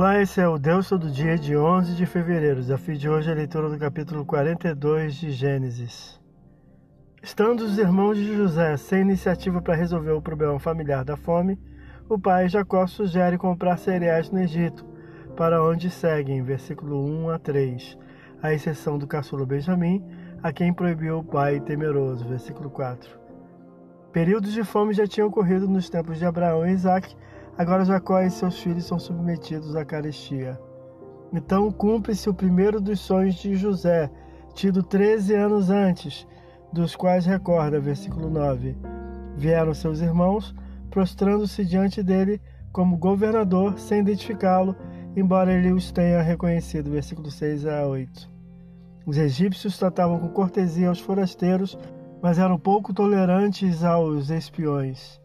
Olá, esse é o Deus Todo Dia de 11 de fevereiro. O desafio de hoje é a leitura do capítulo 42 de Gênesis. Estando os irmãos de José sem iniciativa para resolver o problema familiar da fome, o pai Jacó sugere comprar cereais no Egito, para onde seguem, versículo 1 a 3, a exceção do caçula Benjamim, a quem proibiu o pai temeroso, versículo 4. Períodos de fome já tinham ocorrido nos tempos de Abraão e Isaac, Agora Jacó e seus filhos são submetidos à carestia. Então cumpre-se o primeiro dos sonhos de José, tido treze anos antes, dos quais recorda, versículo 9. Vieram seus irmãos, prostrando-se diante dele como governador, sem identificá-lo, embora ele os tenha reconhecido, versículo 6 a 8. Os egípcios tratavam com cortesia os forasteiros, mas eram pouco tolerantes aos espiões.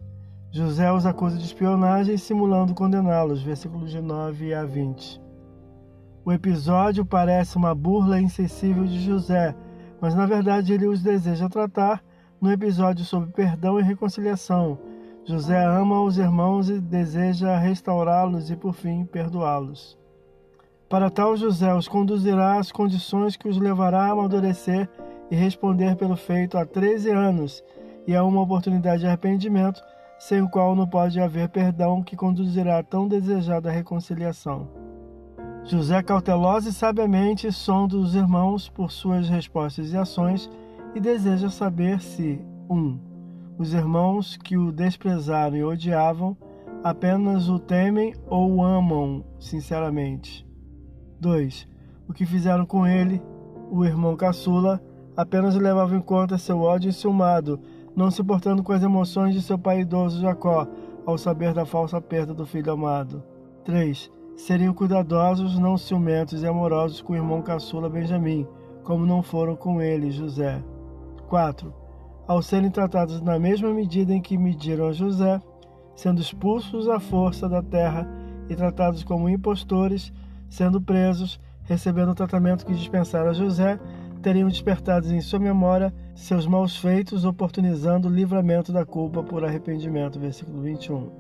José os acusa de espionagem, simulando condená-los, versículos de 9 a 20. O episódio parece uma burla insensível de José, mas na verdade ele os deseja tratar no episódio sobre perdão e reconciliação. José ama os irmãos e deseja restaurá-los e, por fim, perdoá-los. Para tal, José os conduzirá às condições que os levará a amadurecer e responder pelo feito há 13 anos e a uma oportunidade de arrependimento sem o qual não pode haver perdão que conduzirá à tão desejada reconciliação. José cautelosa e sabiamente sonda os irmãos por suas respostas e ações e deseja saber se 1. Um, os irmãos que o desprezaram e odiavam apenas o temem ou o amam sinceramente. 2. O que fizeram com ele, o irmão caçula, apenas levava em conta seu ódio enciumado não se portando com as emoções de seu pai idoso Jacó, ao saber da falsa perda do filho amado. 3. Seriam cuidadosos, não ciumentos e amorosos com o irmão caçula Benjamim, como não foram com ele José. 4. Ao serem tratados na mesma medida em que mediram a José, sendo expulsos à força da terra e tratados como impostores, sendo presos, recebendo o tratamento que dispensaram a José, teriam despertado em sua memória seus maus feitos, oportunizando o livramento da culpa por arrependimento. Versículo 21.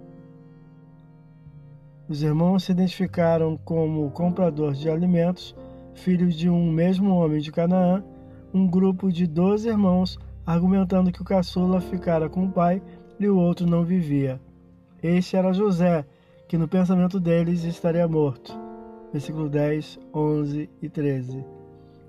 Os irmãos se identificaram como compradores de alimentos, filhos de um mesmo homem de Canaã, um grupo de doze irmãos, argumentando que o caçula ficara com o pai e o outro não vivia. Este era José, que no pensamento deles estaria morto. Versículo 10, 11 e 13.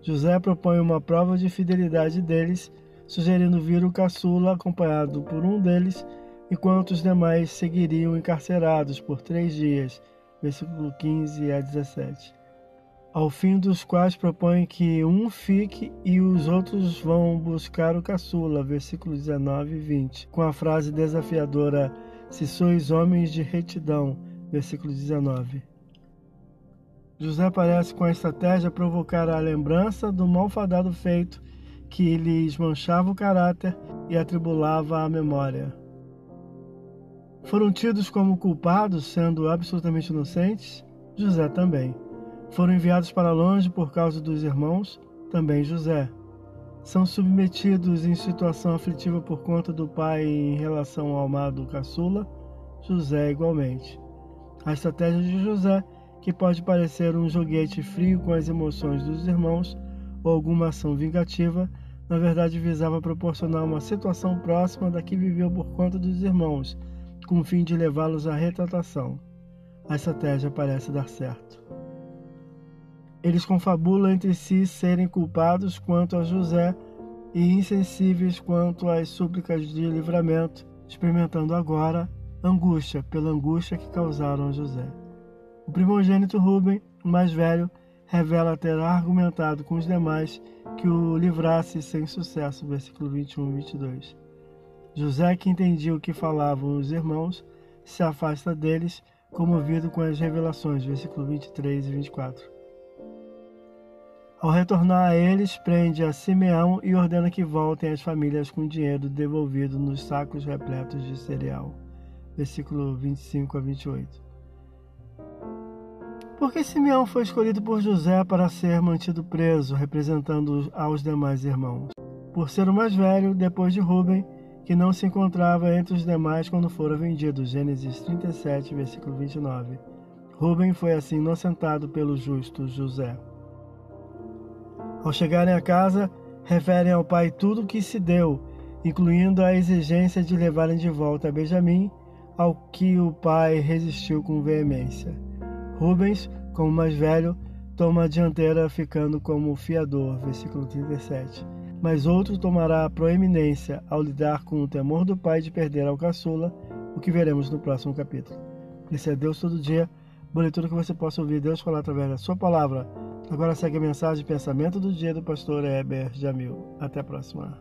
José propõe uma prova de fidelidade deles, sugerindo vir o caçula acompanhado por um deles, enquanto os demais seguiriam encarcerados por três dias. Versículo 15 a 17. Ao fim dos quais propõe que um fique e os outros vão buscar o caçula, versículo 19 e 20, com a frase desafiadora: Se sois homens de retidão, versículo 19. José parece com a estratégia provocar a lembrança do malfadado feito que lhes manchava o caráter e atribulava a memória. Foram tidos como culpados, sendo absolutamente inocentes? José também. Foram enviados para longe por causa dos irmãos? Também José. São submetidos em situação aflitiva por conta do pai em relação ao amado caçula? José igualmente. A estratégia de José que pode parecer um joguete frio com as emoções dos irmãos ou alguma ação vingativa, na verdade visava proporcionar uma situação próxima da que viveu por conta dos irmãos, com o fim de levá-los à retratação. A estratégia parece dar certo. Eles confabulam entre si serem culpados quanto a José e insensíveis quanto às súplicas de livramento, experimentando agora angústia pela angústia que causaram a José. O primogênito Ruben, o mais velho, revela ter argumentado com os demais que o livrasse sem sucesso. Versículo 21 e 22. José, que entendia o que falavam os irmãos, se afasta deles, comovido com as revelações. Versículo 23 e 24. Ao retornar a eles, prende a Simeão e ordena que voltem as famílias com dinheiro devolvido nos sacos repletos de cereal. Versículo 25 a 28. Por que Simeão foi escolhido por José para ser mantido preso, representando aos demais irmãos? Por ser o mais velho, depois de Ruben, que não se encontrava entre os demais quando fora vendido. Gênesis 37, versículo 29. Rubem foi assim inocentado pelo justo José. Ao chegarem a casa, referem ao pai tudo o que se deu, incluindo a exigência de levarem de volta Benjamim, ao que o pai resistiu com veemência. Rubens, como mais velho, toma a dianteira, ficando como fiador. Versículo 37. Mas outro tomará a proeminência ao lidar com o temor do pai de perder ao caçula, o que veremos no próximo capítulo. Esse é Deus todo dia. Boa leitura que você possa ouvir Deus falar através da sua palavra. Agora segue a mensagem pensamento do dia do pastor Heber Jamil. Até a próxima.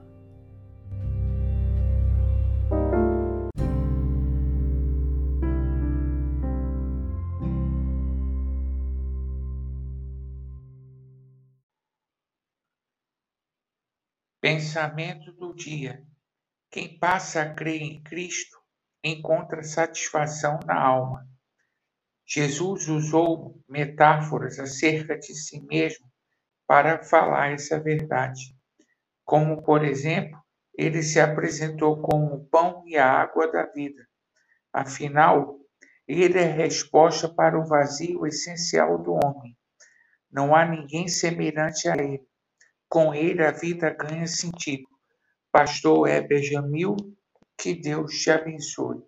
Pensamento do dia. Quem passa a crer em Cristo encontra satisfação na alma. Jesus usou metáforas acerca de si mesmo para falar essa verdade. Como, por exemplo, ele se apresentou como o pão e a água da vida. Afinal, ele é resposta para o vazio essencial do homem. Não há ninguém semelhante a ele com ele a vida ganha sentido. Pastor Heber Jamil, que Deus te abençoe.